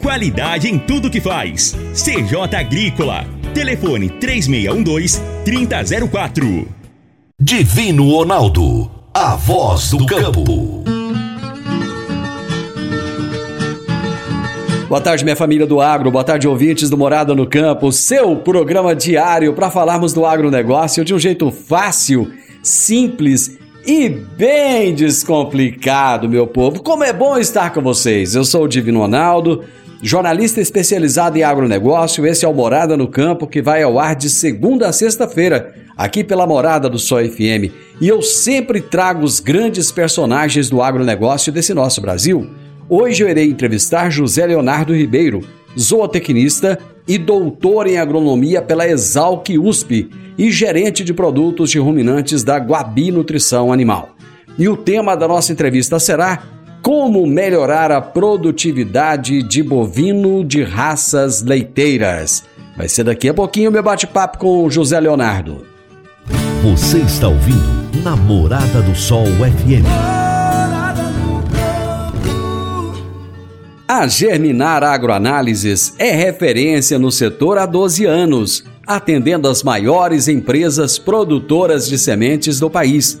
Qualidade em tudo que faz. CJ Agrícola. Telefone 3612-3004. Divino Ronaldo. A voz do campo. Boa tarde, minha família do agro. Boa tarde, ouvintes do Morada no Campo. Seu programa diário para falarmos do agronegócio de um jeito fácil, simples e bem descomplicado, meu povo. Como é bom estar com vocês. Eu sou o Divino Ronaldo, jornalista especializado em agronegócio. Esse é o Morada no Campo que vai ao ar de segunda a sexta-feira, aqui pela Morada do Sol FM. E eu sempre trago os grandes personagens do agronegócio desse nosso Brasil. Hoje eu irei entrevistar José Leonardo Ribeiro, zootecnista e doutor em agronomia pela Exalc USP e gerente de produtos de ruminantes da Guabi Nutrição Animal. E o tema da nossa entrevista será como melhorar a produtividade de bovino de raças leiteiras. Vai ser daqui a pouquinho meu bate-papo com o José Leonardo. Você está ouvindo Namorada do Sol FM. A Germinar Agroanálises é referência no setor há 12 anos, atendendo as maiores empresas produtoras de sementes do país.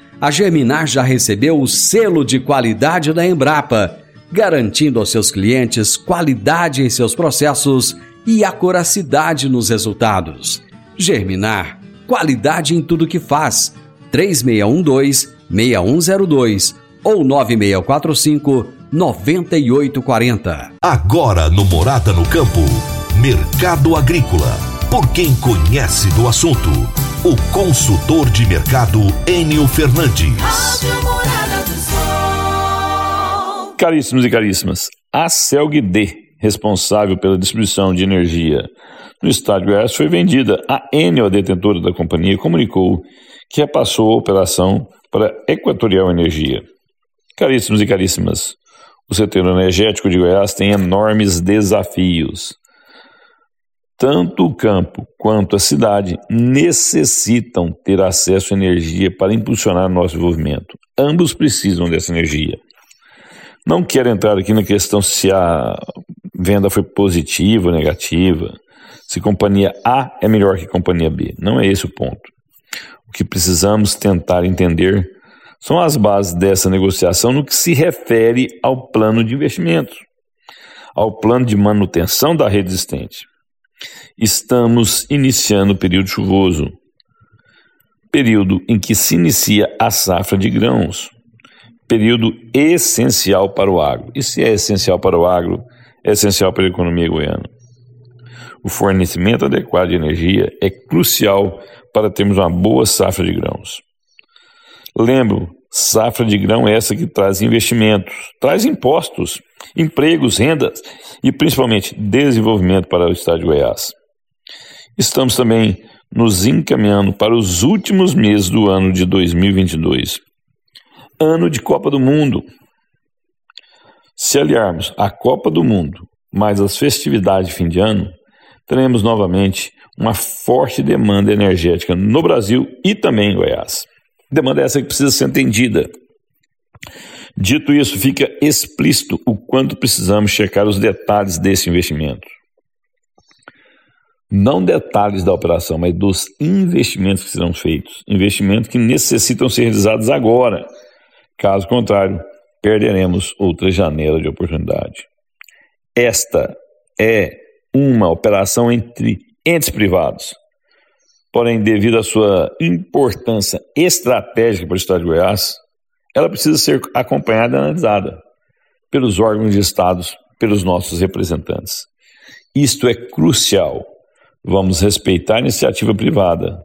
a Germinar já recebeu o selo de qualidade da Embrapa, garantindo aos seus clientes qualidade em seus processos e acuracidade nos resultados. Germinar, qualidade em tudo que faz. 3612-6102 ou 9645 9840. Agora no Morada no Campo. Mercado Agrícola. Por quem conhece do assunto. O consultor de mercado Enio Fernandes. Caríssimos e caríssimas, a CELG-D, responsável pela distribuição de energia no estado de Goiás, foi vendida. A Enel, a detentora da companhia, comunicou que repassou a operação para a Equatorial Energia. Caríssimos e caríssimas, o setor energético de Goiás tem enormes desafios. Tanto o campo quanto a cidade necessitam ter acesso à energia para impulsionar nosso desenvolvimento. Ambos precisam dessa energia. Não quero entrar aqui na questão se a venda foi positiva ou negativa, se companhia A é melhor que companhia B. Não é esse o ponto. O que precisamos tentar entender são as bases dessa negociação no que se refere ao plano de investimentos, ao plano de manutenção da rede existente. Estamos iniciando o período chuvoso, período em que se inicia a safra de grãos, período essencial para o agro. E se é essencial para o agro, é essencial para a economia goiana. O fornecimento adequado de energia é crucial para termos uma boa safra de grãos. Lembro, safra de grão é essa que traz investimentos, traz impostos, empregos, rendas e principalmente desenvolvimento para o estado de Goiás. Estamos também nos encaminhando para os últimos meses do ano de 2022, ano de Copa do Mundo. Se aliarmos a Copa do Mundo mais as festividades de fim de ano, teremos novamente uma forte demanda energética no Brasil e também em Goiás. Demanda essa que precisa ser entendida. Dito isso, fica explícito o quanto precisamos checar os detalhes desse investimento. Não detalhes da operação, mas dos investimentos que serão feitos. Investimentos que necessitam ser realizados agora. Caso contrário, perderemos outra janela de oportunidade. Esta é uma operação entre entes privados. Porém, devido à sua importância estratégica para o Estado de Goiás, ela precisa ser acompanhada e analisada pelos órgãos de Estados, pelos nossos representantes. Isto é crucial. Vamos respeitar a iniciativa privada.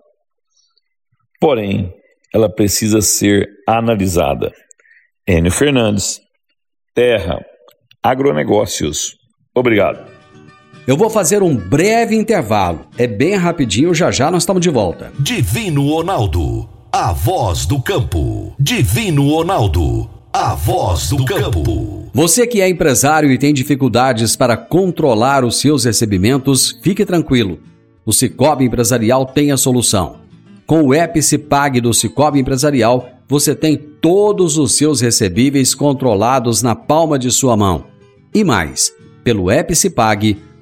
Porém, ela precisa ser analisada. Enio Fernandes, Terra, Agronegócios. Obrigado. Eu vou fazer um breve intervalo. É bem rapidinho, já já nós estamos de volta. Divino Ronaldo, a voz do campo. Divino Ronaldo, a voz do campo. Você que é empresário e tem dificuldades para controlar os seus recebimentos, fique tranquilo. O Cicobi Empresarial tem a solução. Com o app Cipag do Cicobi Empresarial, você tem todos os seus recebíveis controlados na palma de sua mão. E mais, pelo app Cipag,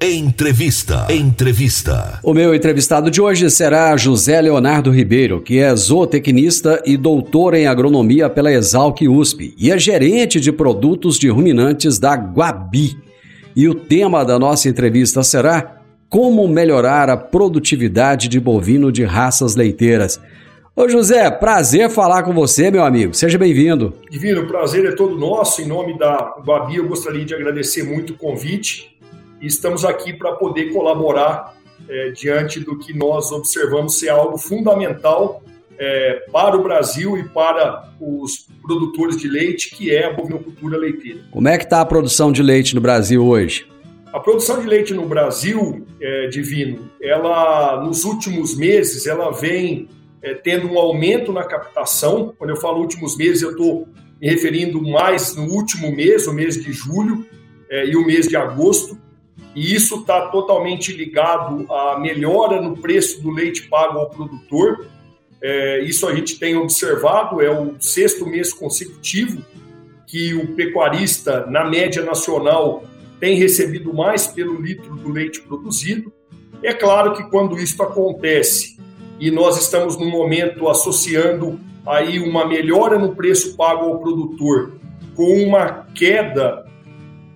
Entrevista. Entrevista. O meu entrevistado de hoje será José Leonardo Ribeiro, que é zootecnista e doutor em agronomia pela Exalc USP e é gerente de produtos de ruminantes da Guabi. E o tema da nossa entrevista será como melhorar a produtividade de bovino de raças leiteiras. Ô José, prazer falar com você, meu amigo. Seja bem-vindo. Divino, o prazer é todo nosso. Em nome da Guabi, eu gostaria de agradecer muito o convite e estamos aqui para poder colaborar é, diante do que nós observamos ser algo fundamental é, para o Brasil e para os produtores de leite, que é a bovinocultura leiteira. Como é que está a produção de leite no Brasil hoje? A produção de leite no Brasil, é, Divino, ela nos últimos meses ela vem é, tendo um aumento na captação. Quando eu falo últimos meses, eu estou me referindo mais no último mês, o mês de julho é, e o mês de agosto e isso está totalmente ligado à melhora no preço do leite pago ao produtor. É, isso a gente tem observado, é o sexto mês consecutivo que o pecuarista, na média nacional, tem recebido mais pelo litro do leite produzido. É claro que quando isso acontece e nós estamos no momento associando aí uma melhora no preço pago ao produtor com uma queda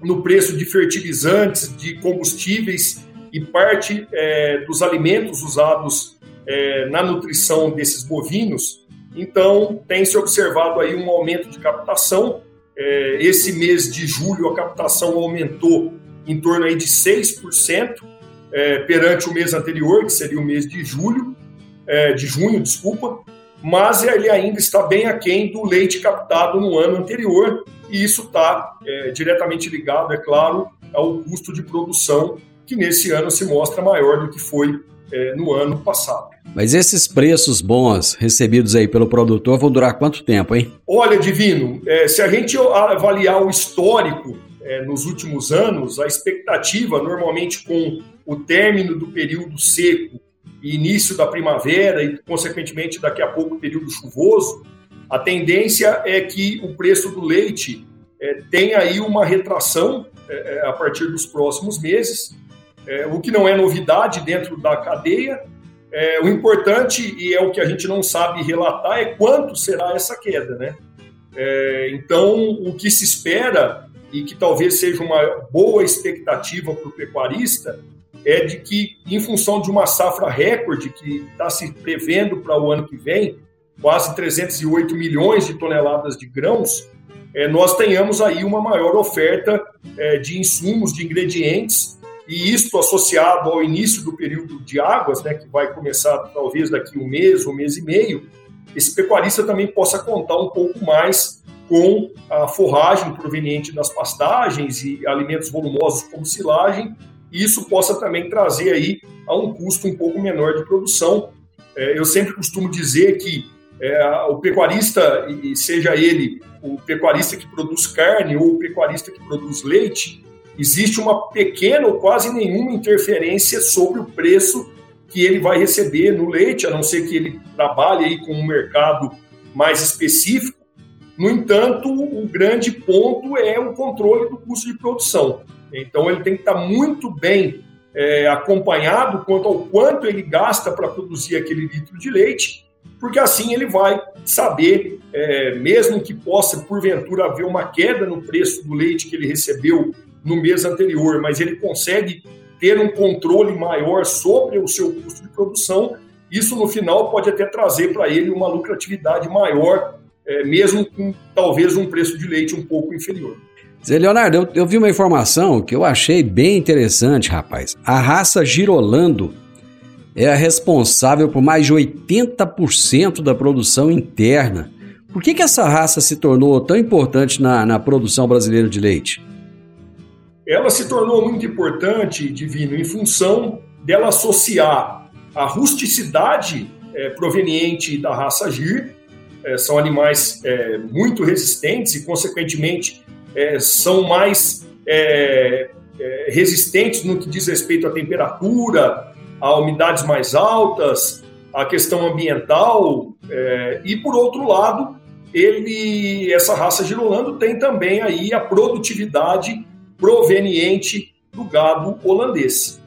no preço de fertilizantes, de combustíveis e parte é, dos alimentos usados é, na nutrição desses bovinos. Então, tem se observado aí um aumento de captação. É, esse mês de julho, a captação aumentou em torno aí de 6% é, perante o mês anterior, que seria o mês de julho, é, de junho, desculpa, mas ele ainda está bem aquém do leite captado no ano anterior, e isso está é, diretamente ligado, é claro, ao custo de produção, que nesse ano se mostra maior do que foi é, no ano passado. Mas esses preços bons recebidos aí pelo produtor vão durar quanto tempo, hein? Olha, Divino, é, se a gente avaliar o histórico é, nos últimos anos, a expectativa, normalmente com o término do período seco e início da primavera e, consequentemente, daqui a pouco período chuvoso, a tendência é que o preço do leite é, tenha aí uma retração é, é, a partir dos próximos meses, é, o que não é novidade dentro da cadeia. É, o importante, e é o que a gente não sabe relatar, é quanto será essa queda. Né? É, então, o que se espera, e que talvez seja uma boa expectativa para o pecuarista, é de que, em função de uma safra recorde que está se prevendo para o ano que vem, quase 308 milhões de toneladas de grãos, é, nós tenhamos aí uma maior oferta é, de insumos, de ingredientes, e isto associado ao início do período de águas, né, que vai começar talvez daqui um mês, um mês e meio, esse pecuarista também possa contar um pouco mais com a forragem proveniente das pastagens e alimentos volumosos como silagem, e isso possa também trazer aí a um custo um pouco menor de produção. É, eu sempre costumo dizer que é, o pecuarista, e seja ele o pecuarista que produz carne ou o pecuarista que produz leite, existe uma pequena ou quase nenhuma interferência sobre o preço que ele vai receber no leite, a não ser que ele trabalhe aí com um mercado mais específico. No entanto, o grande ponto é o controle do custo de produção. Então, ele tem que estar muito bem é, acompanhado quanto ao quanto ele gasta para produzir aquele litro de leite, porque assim ele vai saber, é, mesmo que possa porventura haver uma queda no preço do leite que ele recebeu no mês anterior, mas ele consegue ter um controle maior sobre o seu custo de produção. Isso no final pode até trazer para ele uma lucratividade maior, é, mesmo com talvez um preço de leite um pouco inferior. Zé Leonardo, eu, eu vi uma informação que eu achei bem interessante, rapaz. A raça Girolando é a responsável por mais de 80% da produção interna. Por que, que essa raça se tornou tão importante na, na produção brasileira de leite? ela se tornou muito importante, Divino, em função dela associar a rusticidade é, proveniente da raça Gir, é, são animais é, muito resistentes e, consequentemente, são mais resistentes no que diz respeito à temperatura, a umidades mais altas, a questão ambiental, e, por outro lado, ele, essa raça girolando tem também aí a produtividade proveniente do gado holandês.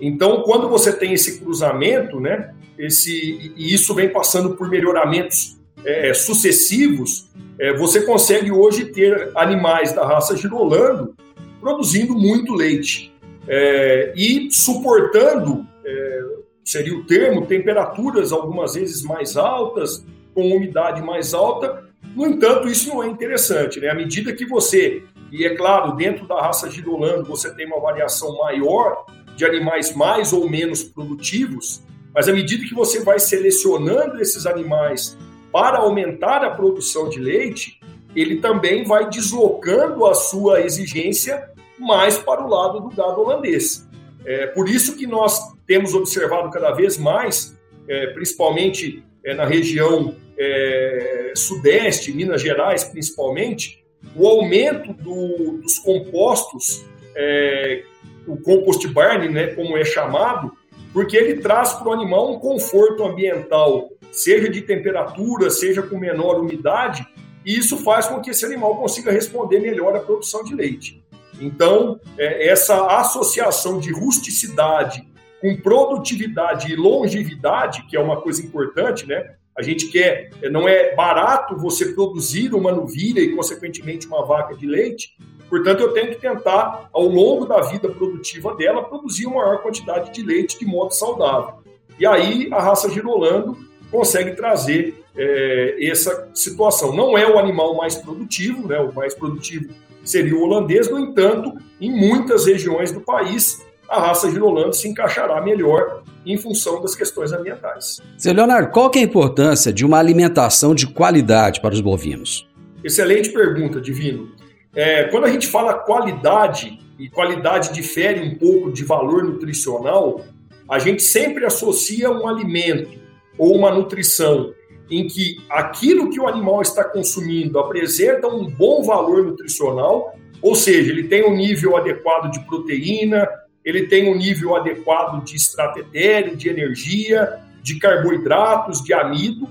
Então, quando você tem esse cruzamento, né, esse, e isso vem passando por melhoramentos é, sucessivos, é, você consegue hoje ter animais da raça girolando produzindo muito leite é, e suportando, é, seria o termo, temperaturas algumas vezes mais altas, com umidade mais alta. No entanto, isso não é interessante. Né? À medida que você e é claro, dentro da raça girolando você tem uma variação maior de animais mais ou menos produtivos, mas à medida que você vai selecionando esses animais para aumentar a produção de leite, ele também vai deslocando a sua exigência mais para o lado do gado holandês. É por isso que nós temos observado cada vez mais, é, principalmente é, na região é, sudeste, Minas Gerais principalmente, o aumento do, dos compostos, é, o compost barn, né, como é chamado, porque ele traz para o animal um conforto ambiental, seja de temperatura, seja com menor umidade, e isso faz com que esse animal consiga responder melhor à produção de leite. Então, é, essa associação de rusticidade com produtividade e longevidade, que é uma coisa importante, né? A gente quer, não é barato você produzir uma novilha e, consequentemente, uma vaca de leite. Portanto, eu tenho que tentar, ao longo da vida produtiva dela, produzir uma maior quantidade de leite de modo saudável. E aí a raça girolando consegue trazer é, essa situação. Não é o animal mais produtivo, né? o mais produtivo seria o holandês, no entanto, em muitas regiões do país, a raça girolando se encaixará melhor em função das questões ambientais. Zé Leonardo, qual é a importância de uma alimentação de qualidade para os bovinos? Excelente pergunta, Divino. É, quando a gente fala qualidade, e qualidade difere um pouco de valor nutricional, a gente sempre associa um alimento ou uma nutrição em que aquilo que o animal está consumindo apresenta um bom valor nutricional, ou seja, ele tem um nível adequado de proteína, ele tem um nível adequado de etéreo, de energia, de carboidratos, de amido,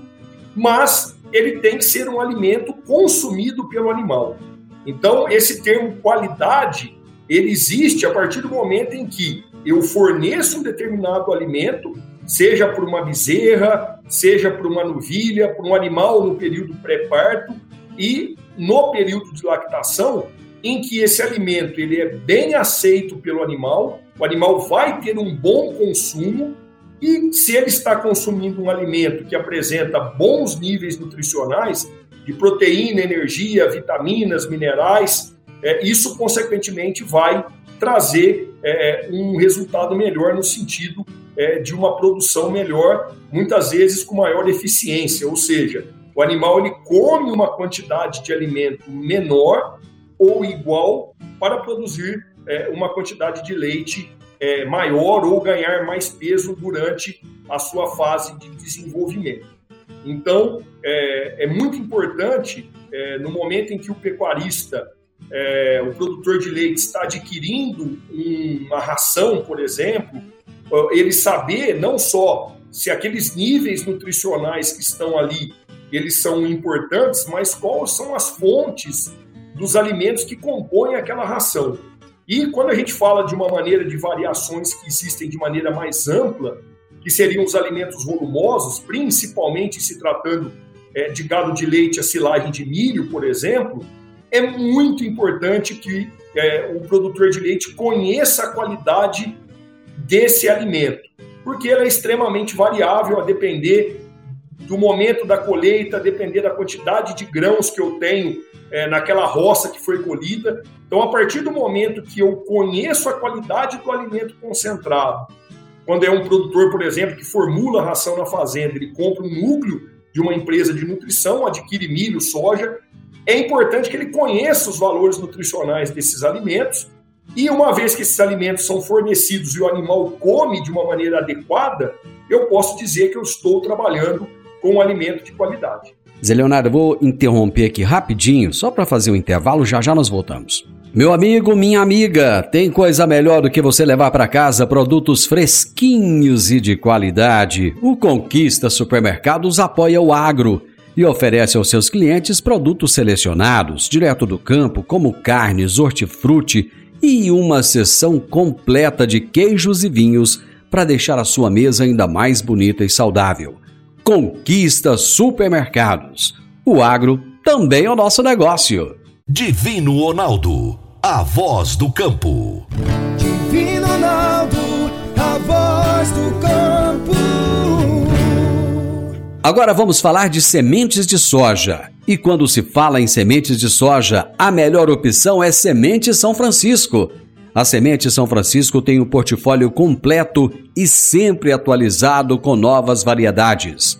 mas ele tem que ser um alimento consumido pelo animal. Então, esse termo qualidade, ele existe a partir do momento em que eu forneço um determinado alimento, seja por uma bezerra, seja por uma novilha, por um animal no período pré-parto e no período de lactação, em que esse alimento ele é bem aceito pelo animal, o animal vai ter um bom consumo e se ele está consumindo um alimento que apresenta bons níveis nutricionais de proteína, energia, vitaminas, minerais, é, isso consequentemente vai trazer é, um resultado melhor no sentido é, de uma produção melhor, muitas vezes com maior eficiência, ou seja, O animal ele come uma quantidade de alimento menor ou igual para produzir é, uma quantidade de leite é, maior ou ganhar mais peso durante a sua fase de desenvolvimento. Então, é, é muito importante, é, no momento em que o pecuarista, é, o produtor de leite, está adquirindo uma ração, por exemplo, ele saber não só se aqueles níveis nutricionais que estão ali eles são importantes, mas quais são as fontes dos alimentos que compõem aquela ração. E quando a gente fala de uma maneira de variações que existem de maneira mais ampla, que seriam os alimentos volumosos, principalmente se tratando é, de gado de leite, a silagem de milho, por exemplo, é muito importante que é, o produtor de leite conheça a qualidade desse alimento, porque ela é extremamente variável a depender do momento da colheita, depender da quantidade de grãos que eu tenho é, naquela roça que foi colhida. Então, a partir do momento que eu conheço a qualidade do alimento concentrado, quando é um produtor, por exemplo, que formula a ração na fazenda, ele compra um núcleo de uma empresa de nutrição, adquire milho, soja, é importante que ele conheça os valores nutricionais desses alimentos e uma vez que esses alimentos são fornecidos e o animal come de uma maneira adequada, eu posso dizer que eu estou trabalhando com um alimento de qualidade. Zé Leonardo, vou interromper aqui rapidinho, só para fazer um intervalo, já já nós voltamos. Meu amigo, minha amiga, tem coisa melhor do que você levar para casa produtos fresquinhos e de qualidade. O Conquista Supermercados apoia o agro e oferece aos seus clientes produtos selecionados, direto do campo, como carnes, hortifruti e uma seção completa de queijos e vinhos para deixar a sua mesa ainda mais bonita e saudável. Conquista Supermercados. O agro também é o nosso negócio. Divino Ronaldo, a voz do campo. Divino Ronaldo, a voz do campo. Agora vamos falar de sementes de soja. E quando se fala em sementes de soja, a melhor opção é Semente São Francisco. A Semente São Francisco tem um portfólio completo e sempre atualizado com novas variedades.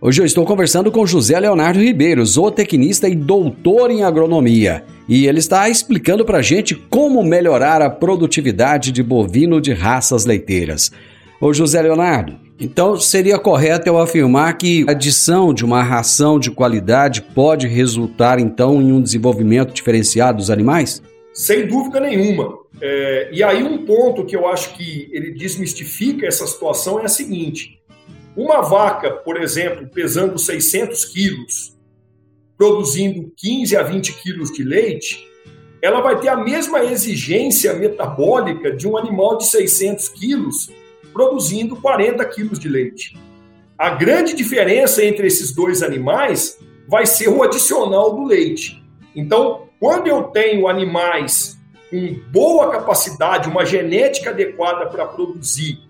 Hoje eu estou conversando com José Leonardo Ribeiro, zootecnista e doutor em agronomia. E ele está explicando para a gente como melhorar a produtividade de bovino de raças leiteiras. Ô José Leonardo, então seria correto eu afirmar que a adição de uma ração de qualidade pode resultar então em um desenvolvimento diferenciado dos animais? Sem dúvida nenhuma. É, e aí um ponto que eu acho que ele desmistifica essa situação é a seguinte: uma vaca, por exemplo, pesando 600 quilos, produzindo 15 a 20 quilos de leite, ela vai ter a mesma exigência metabólica de um animal de 600 quilos produzindo 40 quilos de leite. A grande diferença entre esses dois animais vai ser o adicional do leite. Então, quando eu tenho animais com boa capacidade, uma genética adequada para produzir,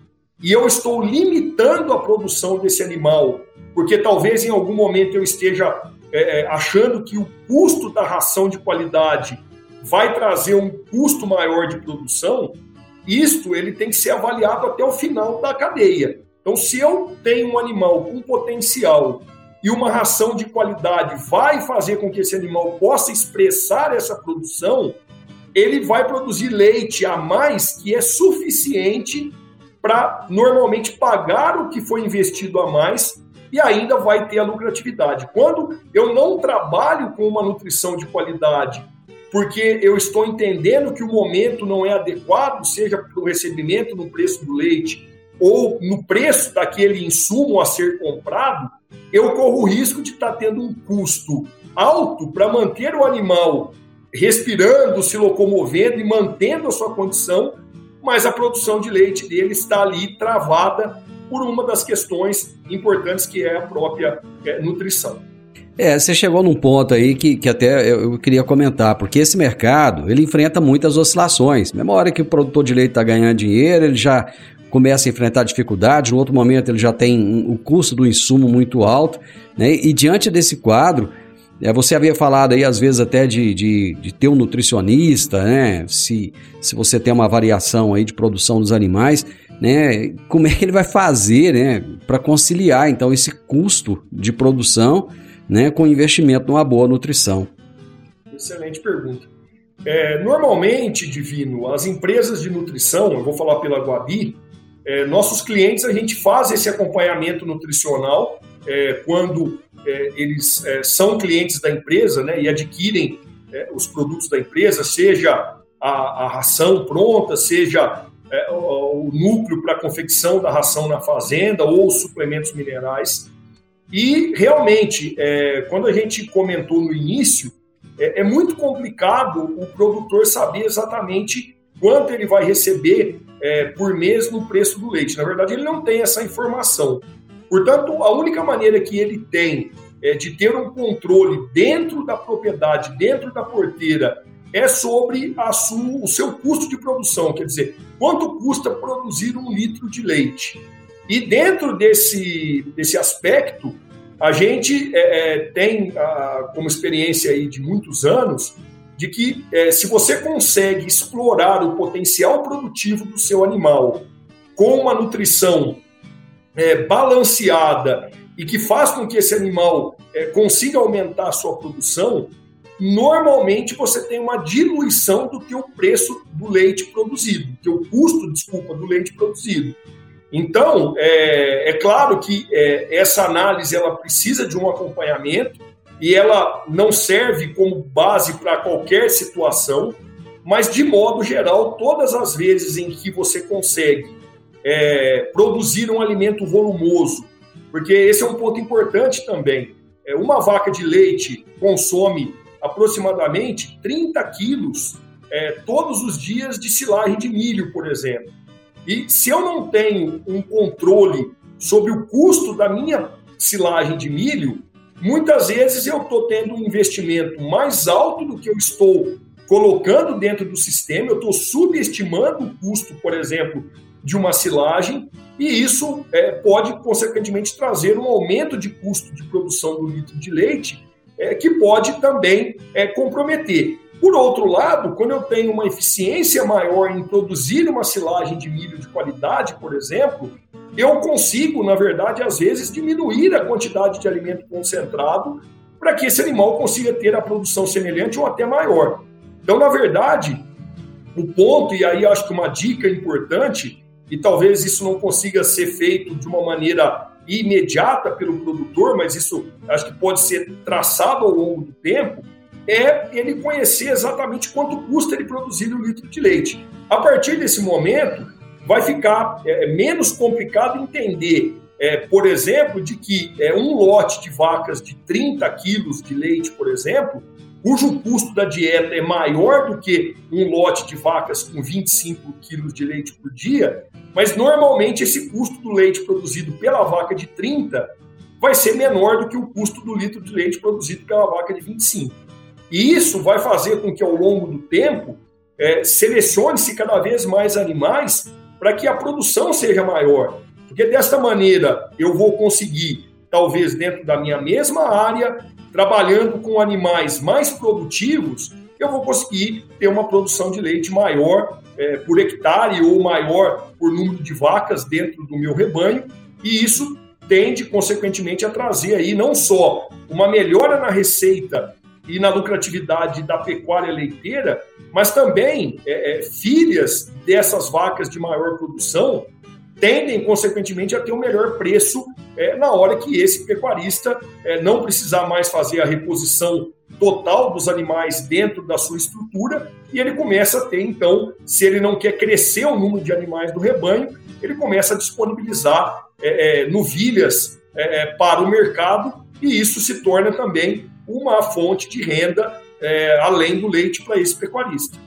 e eu estou limitando a produção desse animal, porque talvez em algum momento eu esteja é, é, achando que o custo da ração de qualidade vai trazer um custo maior de produção, isto ele tem que ser avaliado até o final da cadeia. Então, se eu tenho um animal com potencial e uma ração de qualidade vai fazer com que esse animal possa expressar essa produção, ele vai produzir leite a mais que é suficiente para normalmente pagar o que foi investido a mais e ainda vai ter a lucratividade. Quando eu não trabalho com uma nutrição de qualidade, porque eu estou entendendo que o momento não é adequado, seja para o recebimento no preço do leite ou no preço daquele insumo a ser comprado, eu corro o risco de estar tendo um custo alto para manter o animal respirando, se locomovendo e mantendo a sua condição, mas a produção de leite dele está ali travada por uma das questões importantes que é a própria é, nutrição. É, você chegou num ponto aí que, que até eu, queria comentar, porque esse mercado, ele enfrenta muitas oscilações. Mesma hora que o produtor de leite está ganhando dinheiro, ele já começa a enfrentar dificuldades, no outro momento ele já tem o custo do insumo muito alto, né? E diante desse quadro, é, você havia falado aí, às vezes, até de, de, de, ter um nutricionista, né? Se, se você tem uma variação aí de produção dos animais, né? Como é que ele vai fazer, né? Para conciliar, então, esse custo de produção né, com investimento numa boa nutrição? Excelente pergunta. É, normalmente, Divino, as empresas de nutrição, eu vou falar pela Guabi, é, nossos clientes, a gente faz esse acompanhamento nutricional é, quando é, eles é, são clientes da empresa né, e adquirem é, os produtos da empresa, seja a, a ração pronta, seja o, o núcleo para confecção da ração na fazenda ou os suplementos minerais. E realmente, é, quando a gente comentou no início, é, é, muito complicado o produtor saber exatamente quanto ele vai receber é, por mês no preço do leite. Na verdade, ele não tem essa informação. Portanto, a única maneira que ele tem é, de ter um controle dentro da propriedade, dentro da porteira, é sobre sua, o seu custo de produção, quer dizer, quanto custa produzir um litro de leite. E dentro desse, desse aspecto, a gente é, é, tem a, como experiência aí de muitos anos de que é, se você consegue explorar o potencial produtivo do seu animal com uma nutrição é, balanceada e que faz com que esse animal é, consiga aumentar a sua produção, normalmente você tem uma diluição do teu preço do leite produzido, do teu custo, desculpa, do leite produzido. Então, é, é claro que é, essa análise ela precisa de um acompanhamento e ela não serve como base para qualquer situação, mas de modo geral, todas as vezes em que você consegue é, produzir um alimento volumoso, porque esse é um ponto importante também. É, uma vaca de leite consome aproximadamente 30 quilos é, todos os dias de silagem de milho, por exemplo. E se eu não tenho um controle sobre o custo da minha silagem de milho, muitas vezes eu estou tendo um investimento mais alto do que eu estou colocando dentro do sistema, eu estou subestimando o custo, por exemplo, de uma silagem, e isso é, pode, consequentemente, trazer um aumento de custo de produção do litro de leite, é, que pode também é, comprometer. Por outro lado, quando eu tenho uma eficiência maior em produzir uma silagem de milho de qualidade, por exemplo, eu consigo, na verdade, às vezes, diminuir a quantidade de alimento concentrado para que esse animal consiga ter a produção semelhante ou até maior. Então, na verdade, o ponto, e aí acho que uma dica importante, e talvez isso não consiga ser feito de uma maneira imediata pelo produtor, mas isso acho que pode ser traçado ao longo do tempo, é ele conhecer exatamente quanto custa ele produzir um litro de leite. A partir desse momento, vai ficar é, menos complicado entender, é, por exemplo, de que é, um lote de vacas de 30 quilos de leite, por exemplo, cujo custo da dieta é maior do que um lote de vacas com 25 quilos de leite por dia, mas normalmente esse custo do leite produzido pela vaca de 30 vai ser menor do que o custo do litro de leite produzido pela vaca de 25. E isso vai fazer com que, ao longo do tempo, é, selecione-se cada vez mais animais para que a produção seja maior. Porque desta maneira eu vou conseguir, talvez dentro da minha mesma área, trabalhando com animais mais produtivos, eu vou conseguir ter uma produção de leite maior é, por hectare ou maior por número de vacas dentro do meu rebanho, e isso tende, consequentemente, a trazer aí não só uma melhora na receita e na lucratividade da pecuária leiteira, mas também é, é, filhas dessas vacas de maior produção tendem, consequentemente, a ter um melhor preço é, na hora que esse pecuarista é, não precisar mais fazer a reposição total dos animais dentro da sua estrutura e ele começa a ter, então, se ele não quer crescer o número de animais do rebanho, ele começa a disponibilizar é, é, novilhas para o mercado e isso se torna também uma fonte de renda é, além do leite para esse pecuarista.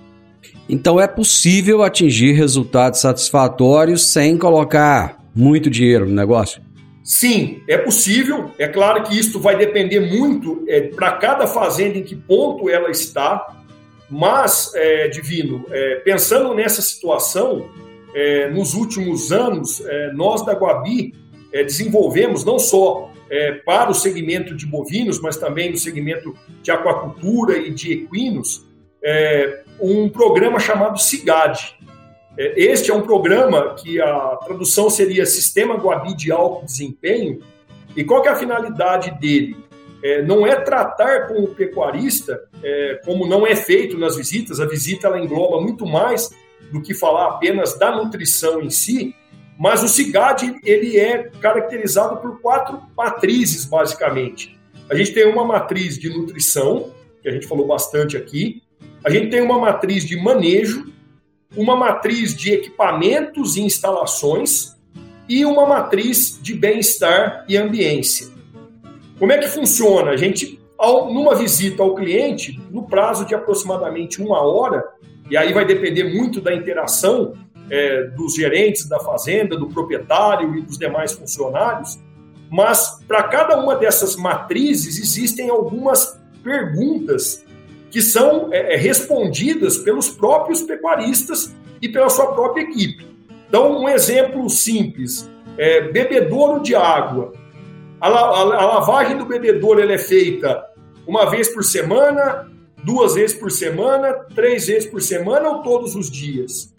Então é possível atingir resultados satisfatórios sem colocar muito dinheiro no negócio? Sim, é possível. é claro que isso vai depender muito é, para cada fazenda em que ponto ela está, mas, é, Divino, é, pensando nessa situação, é, nos últimos anos, é, nós da Guabi é, desenvolvemos não só para o segmento de bovinos, mas também no segmento de aquacultura e de equinos, um programa chamado CIGAD. este é um programa que a tradução seria Sistema Guabi de Alto Desempenho, e qual é a finalidade dele? É, não é tratar com o pecuarista, é, como não é feito nas visitas, a visita ela engloba muito mais do que falar apenas da nutrição em si, mas o CIGAD ele é caracterizado por quatro matrizes, basicamente. A gente tem uma matriz de nutrição, que a gente falou bastante aqui, a gente tem uma matriz de manejo, uma matriz de equipamentos e instalações, e uma matriz de bem-estar e ambiência. Como é que funciona? A gente, ao, numa visita ao cliente, no prazo de aproximadamente uma hora, e aí vai depender muito da interação é, dos gerentes da fazenda, do proprietário e dos demais funcionários, mas para cada uma dessas matrizes existem algumas perguntas que são é, é respondidas pelos próprios pecuaristas e pela sua própria equipe. Então, um exemplo simples: é, bebedouro de água. A, a, a lavagem do bebedouro é feita uma vez por semana, duas vezes por semana, três vezes por semana ou todos os dias?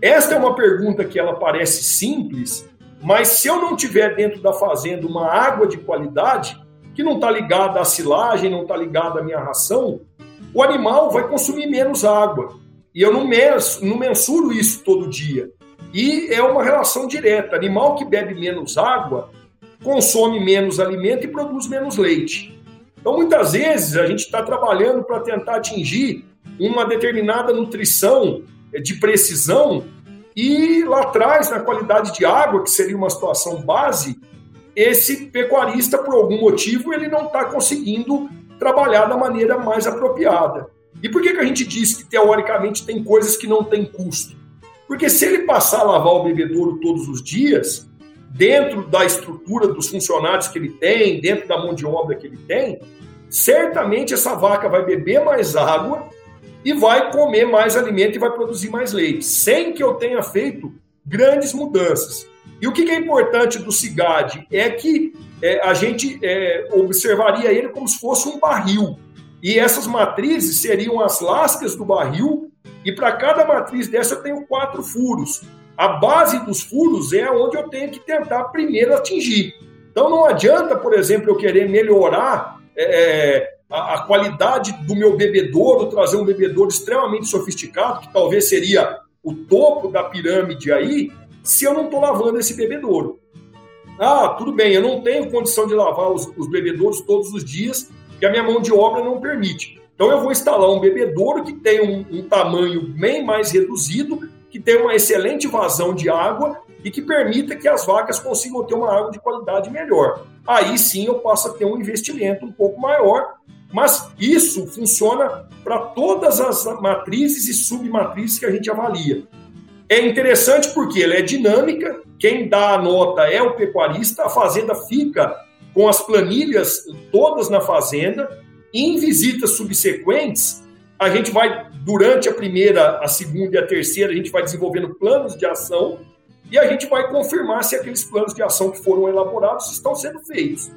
Esta é uma pergunta que ela parece simples, mas se eu não tiver dentro da fazenda uma água de qualidade, que não está ligada à silagem, não está ligada à minha ração, o animal vai consumir menos água. E eu não, não mensuro isso todo dia. E é uma relação direta. Animal que bebe menos água consome menos alimento e produz menos leite. Então, muitas vezes, a gente está trabalhando para tentar atingir uma determinada nutrição de precisão e lá atrás, na qualidade de água, que seria uma situação base, esse pecuarista, por algum motivo, ele não está conseguindo trabalhar da maneira mais apropriada. E por que, que a gente diz que, teoricamente, tem coisas que não têm custo? Porque se ele passar a lavar o bebedouro todos os dias, dentro da estrutura dos funcionários que ele tem, dentro da mão de obra que ele tem, certamente essa vaca vai beber mais água e vai comer mais alimento e vai produzir mais leite, sem que eu tenha feito grandes mudanças. E o que é importante do CIGAD é que é, a gente é, observaria ele como se fosse um barril. E essas matrizes seriam as lascas do barril e para cada matriz dessa eu tenho quatro furos. A base dos furos é onde eu tenho que tentar primeiro atingir. Então não adianta, por exemplo, eu querer melhorar é, a, a, qualidade do meu bebedouro, trazer um bebedouro extremamente sofisticado, que talvez seria o topo da pirâmide aí, se eu não estou lavando esse bebedouro. Ah, tudo bem, eu não tenho condição de lavar os, os bebedouros todos os dias, porque a minha mão de obra não permite. Então eu vou instalar um bebedouro que tem um, um tamanho bem mais reduzido, que tem uma excelente vazão de água e que permita que as vacas consigam ter uma água de qualidade melhor. Aí sim eu posso ter um investimento um pouco maior, mas isso funciona para todas as matrizes e submatrizes que a gente avalia. É interessante porque ela é dinâmica, quem dá a nota é o pecuarista, a fazenda fica com as planilhas todas na fazenda, em visitas subsequentes, a gente vai, durante a primeira, a segunda e a terceira, a gente vai desenvolvendo planos de ação e a gente vai confirmar se aqueles planos de ação que foram elaborados estão sendo feitos.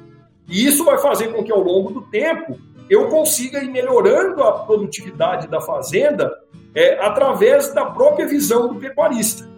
E isso vai fazer com que, ao longo do tempo, eu consiga ir melhorando a produtividade da fazenda é, através da própria visão do pecuarista,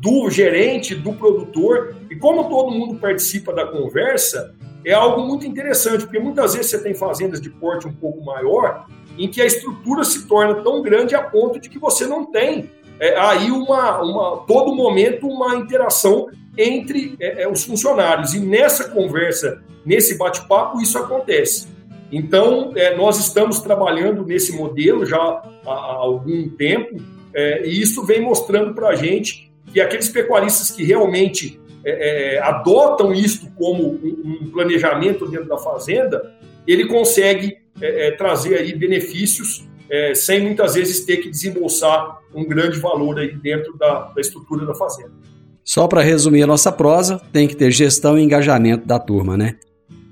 do gerente, do produtor. E como todo mundo participa da conversa, é algo muito interessante, porque muitas vezes você tem fazendas de porte um pouco maior, em que a estrutura se torna tão grande a ponto de que você não tem é, aí uma, uma todo momento uma interação entre é, é os funcionários. E nessa conversa, nesse bate-papo, isso acontece. Então, é, nós estamos trabalhando nesse modelo já há, há algum tempo, é, e isso vem mostrando para a gente que aqueles pecuaristas que realmente é, é, adotam isto como um, um, planejamento dentro da fazenda, ele consegue é, é trazer aí benefícios sem muitas vezes ter que desembolsar um grande valor aí dentro da, da estrutura da fazenda. Só para resumir a nossa prosa, tem que ter gestão e engajamento da turma, né?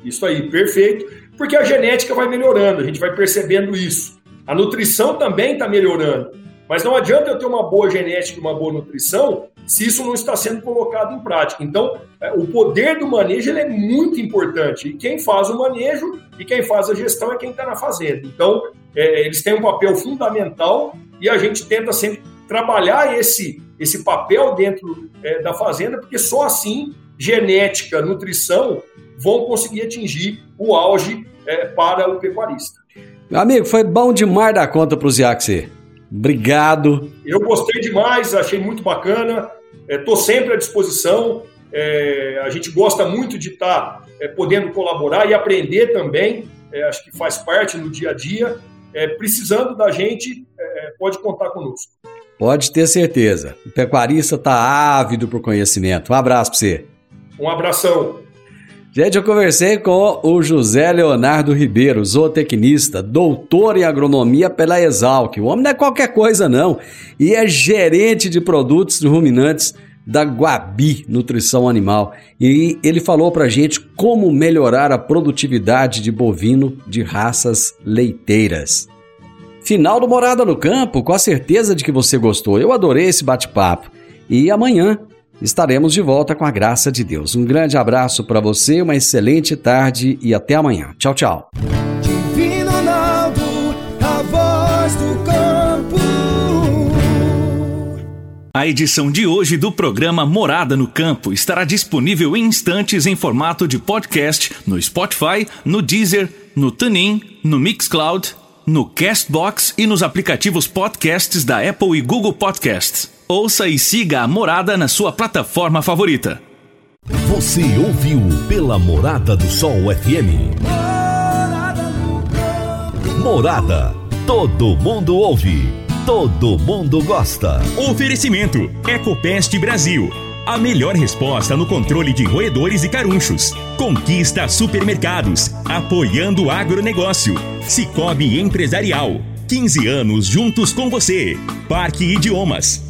Isso aí, perfeito. Porque a genética vai melhorando, a gente vai percebendo isso. A nutrição também está melhorando. Mas não adianta eu ter uma boa genética e uma boa nutrição se isso não está sendo colocado em prática. Então, é, o poder do manejo é muito importante. E quem faz o manejo e quem faz a gestão é quem está na fazenda. Então, é, eles têm um papel fundamental e a gente tenta sempre trabalhar esse, esse papel dentro é, da fazenda, porque só assim genética, nutrição vão conseguir atingir o auge é, para o pecuarista. Meu amigo, foi bom demais dar conta para o Ziaxi. Obrigado. Eu gostei demais, achei muito bacana. Estou é, sempre à disposição. É, a gente gosta muito de estar tá, é, podendo colaborar e aprender também. É, acho que faz parte no dia a dia. É, precisando da gente, é, pode contar conosco. Pode ter certeza. O pecuarista está ávido por conhecimento. Um abraço para você. Um abração. Gente, eu conversei com o José Leonardo Ribeiro, zootecnista, doutor em agronomia pela Exalc. O homem não é qualquer coisa, não. E é gerente de produtos ruminantes da Guabi Nutrição Animal. E ele falou pra gente como melhorar a produtividade de bovino de raças leiteiras. Final do Morada no Campo, com a certeza de que você gostou. Eu adorei esse bate-papo. E amanhã estaremos de volta com a graça de Deus. Um grande abraço para você, uma excelente tarde e até amanhã. Tchau, tchau. Divino Ronaldo, a voz do campo. A edição de hoje do programa Morada no Campo estará disponível em instantes em formato de podcast no Spotify, no Deezer, no TuneIn, no Mixcloud, no Castbox e nos aplicativos podcasts da Apple e Google Podcasts. Ouça e siga a Morada na sua plataforma favorita. Você ouviu pela Morada do Sol FM. Morada. Todo mundo ouve. Todo mundo gosta. Oferecimento: Ecopest Brasil. A melhor resposta no controle de roedores e carunchos. Conquista supermercados. Apoiando o agronegócio. Cicobi Empresarial. 15 anos juntos com você. Parque Idiomas.